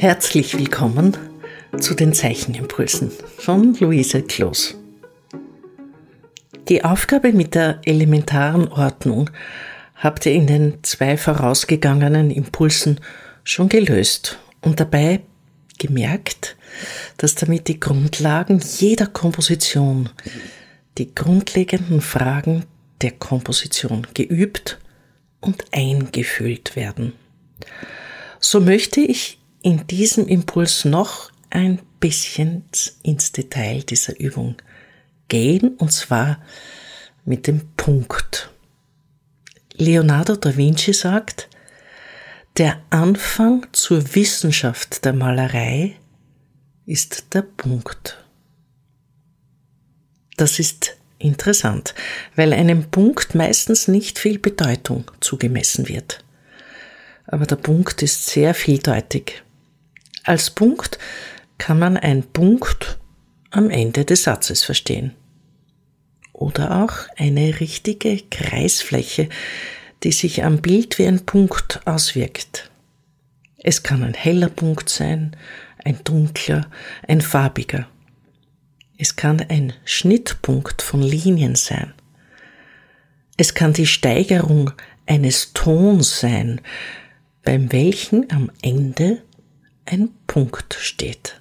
Herzlich willkommen zu den Zeichenimpulsen von Luise Kloß. Die Aufgabe mit der elementaren Ordnung habt ihr in den zwei vorausgegangenen Impulsen schon gelöst und dabei gemerkt, dass damit die Grundlagen jeder Komposition, die grundlegenden Fragen der Komposition geübt und eingefüllt werden. So möchte ich in diesem Impuls noch ein bisschen ins Detail dieser Übung gehen, und zwar mit dem Punkt. Leonardo da Vinci sagt, der Anfang zur Wissenschaft der Malerei ist der Punkt. Das ist interessant, weil einem Punkt meistens nicht viel Bedeutung zugemessen wird. Aber der Punkt ist sehr vieldeutig. Als Punkt kann man ein Punkt am Ende des Satzes verstehen. Oder auch eine richtige Kreisfläche, die sich am Bild wie ein Punkt auswirkt. Es kann ein heller Punkt sein, ein dunkler, ein farbiger. Es kann ein Schnittpunkt von Linien sein. Es kann die Steigerung eines Tons sein, beim welchen am Ende ein Punkt steht.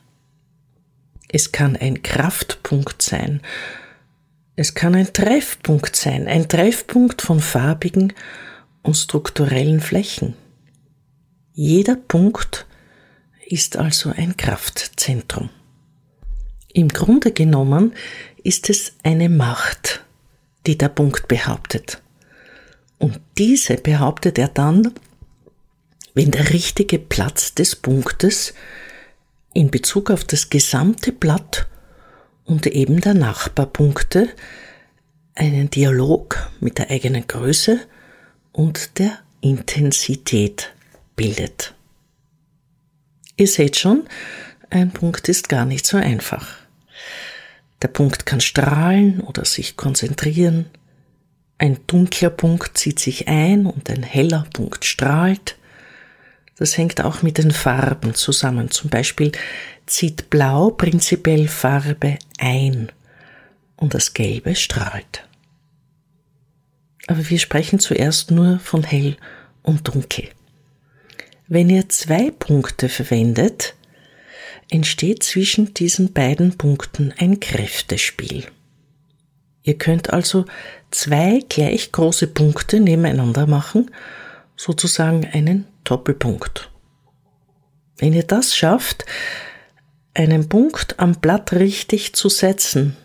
Es kann ein Kraftpunkt sein. Es kann ein Treffpunkt sein, ein Treffpunkt von farbigen und strukturellen Flächen. Jeder Punkt ist also ein Kraftzentrum. Im Grunde genommen ist es eine Macht, die der Punkt behauptet. Und diese behauptet er dann, wenn der richtige Platz des Punktes in Bezug auf das gesamte Blatt und eben der Nachbarpunkte einen Dialog mit der eigenen Größe und der Intensität bildet. Ihr seht schon, ein Punkt ist gar nicht so einfach. Der Punkt kann strahlen oder sich konzentrieren. Ein dunkler Punkt zieht sich ein und ein heller Punkt strahlt. Das hängt auch mit den Farben zusammen. Zum Beispiel zieht Blau prinzipiell Farbe ein und das Gelbe strahlt. Aber wir sprechen zuerst nur von hell und dunkel. Wenn ihr zwei Punkte verwendet, entsteht zwischen diesen beiden Punkten ein Kräftespiel. Ihr könnt also zwei gleich große Punkte nebeneinander machen, sozusagen einen Doppelpunkt. Wenn ihr das schafft, einen Punkt am Blatt richtig zu setzen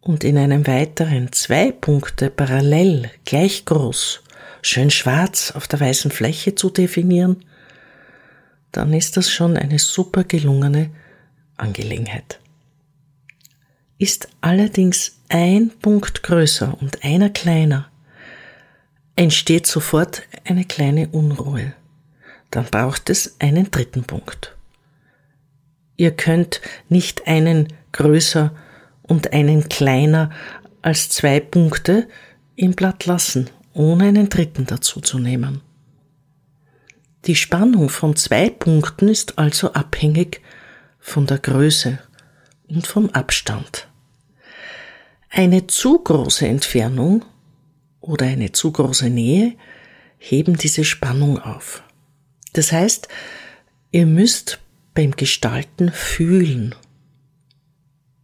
und in einem weiteren zwei Punkte parallel gleich groß, schön schwarz auf der weißen Fläche zu definieren, dann ist das schon eine super gelungene Angelegenheit. Ist allerdings ein Punkt größer und einer kleiner, entsteht sofort eine kleine Unruhe. Dann braucht es einen dritten Punkt. Ihr könnt nicht einen größer und einen kleiner als zwei Punkte im Blatt lassen, ohne einen dritten dazu zu nehmen. Die Spannung von zwei Punkten ist also abhängig von der Größe und vom Abstand. Eine zu große Entfernung oder eine zu große Nähe heben diese Spannung auf. Das heißt, ihr müsst beim Gestalten fühlen.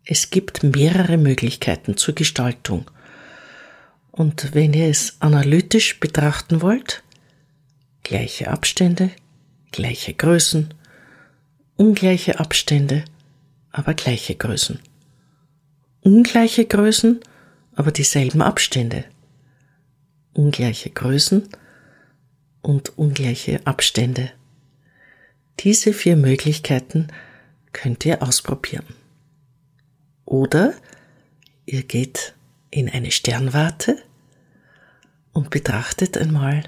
Es gibt mehrere Möglichkeiten zur Gestaltung. Und wenn ihr es analytisch betrachten wollt, gleiche Abstände, gleiche Größen, ungleiche Abstände, aber gleiche Größen. Ungleiche Größen, aber dieselben Abstände ungleiche Größen und ungleiche Abstände. Diese vier Möglichkeiten könnt ihr ausprobieren. Oder ihr geht in eine Sternwarte und betrachtet einmal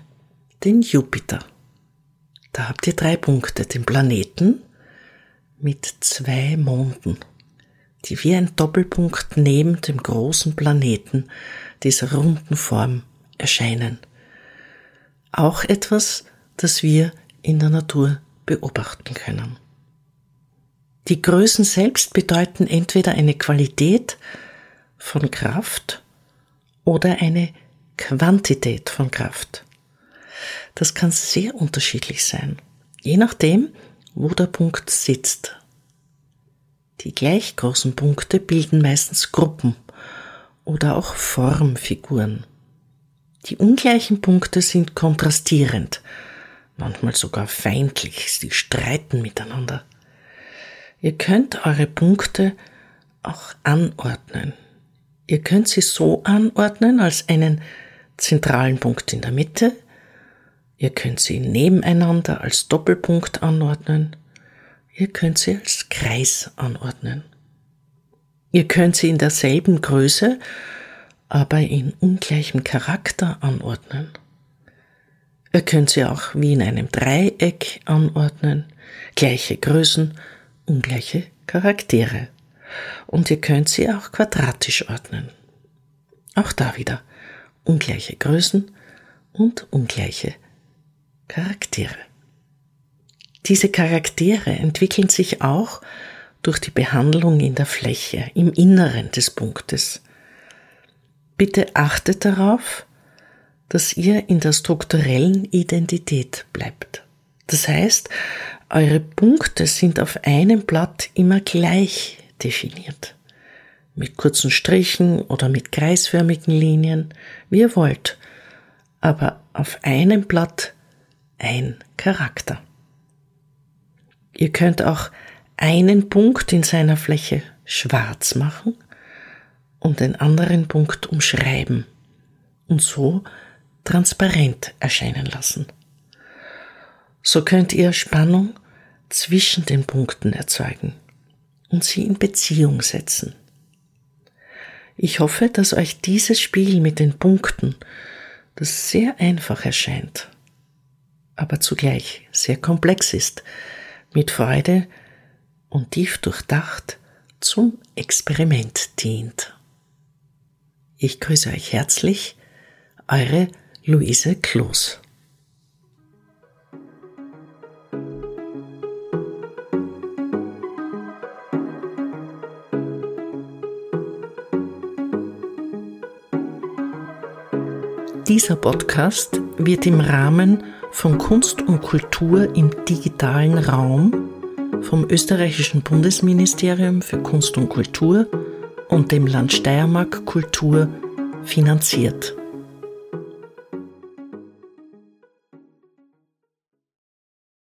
den Jupiter. Da habt ihr drei Punkte, den Planeten mit zwei Monden, die wie ein Doppelpunkt neben dem großen Planeten dieser runden Form erscheinen. Auch etwas, das wir in der Natur beobachten können. Die Größen selbst bedeuten entweder eine Qualität von Kraft oder eine Quantität von Kraft. Das kann sehr unterschiedlich sein, je nachdem, wo der Punkt sitzt. Die gleich großen Punkte bilden meistens Gruppen oder auch Formfiguren. Die ungleichen Punkte sind kontrastierend, manchmal sogar feindlich, sie streiten miteinander. Ihr könnt eure Punkte auch anordnen. Ihr könnt sie so anordnen als einen zentralen Punkt in der Mitte. Ihr könnt sie nebeneinander als Doppelpunkt anordnen. Ihr könnt sie als Kreis anordnen. Ihr könnt sie in derselben Größe, aber in ungleichem Charakter anordnen. Ihr könnt sie auch wie in einem Dreieck anordnen, gleiche Größen, ungleiche Charaktere. Und ihr könnt sie auch quadratisch ordnen. Auch da wieder ungleiche Größen und ungleiche Charaktere. Diese Charaktere entwickeln sich auch durch die Behandlung in der Fläche, im Inneren des Punktes. Bitte achtet darauf, dass ihr in der strukturellen Identität bleibt. Das heißt, eure Punkte sind auf einem Blatt immer gleich definiert. Mit kurzen Strichen oder mit kreisförmigen Linien, wie ihr wollt. Aber auf einem Blatt ein Charakter. Ihr könnt auch einen Punkt in seiner Fläche schwarz machen und den anderen Punkt umschreiben und so transparent erscheinen lassen. So könnt ihr Spannung zwischen den Punkten erzeugen und sie in Beziehung setzen. Ich hoffe, dass euch dieses Spiel mit den Punkten, das sehr einfach erscheint, aber zugleich sehr komplex ist, mit Freude und tief durchdacht zum Experiment dient. Ich grüße euch herzlich, eure Luise Kloß. Dieser Podcast wird im Rahmen von Kunst und Kultur im digitalen Raum vom österreichischen Bundesministerium für Kunst und Kultur und dem Land Steiermark Kultur finanziert.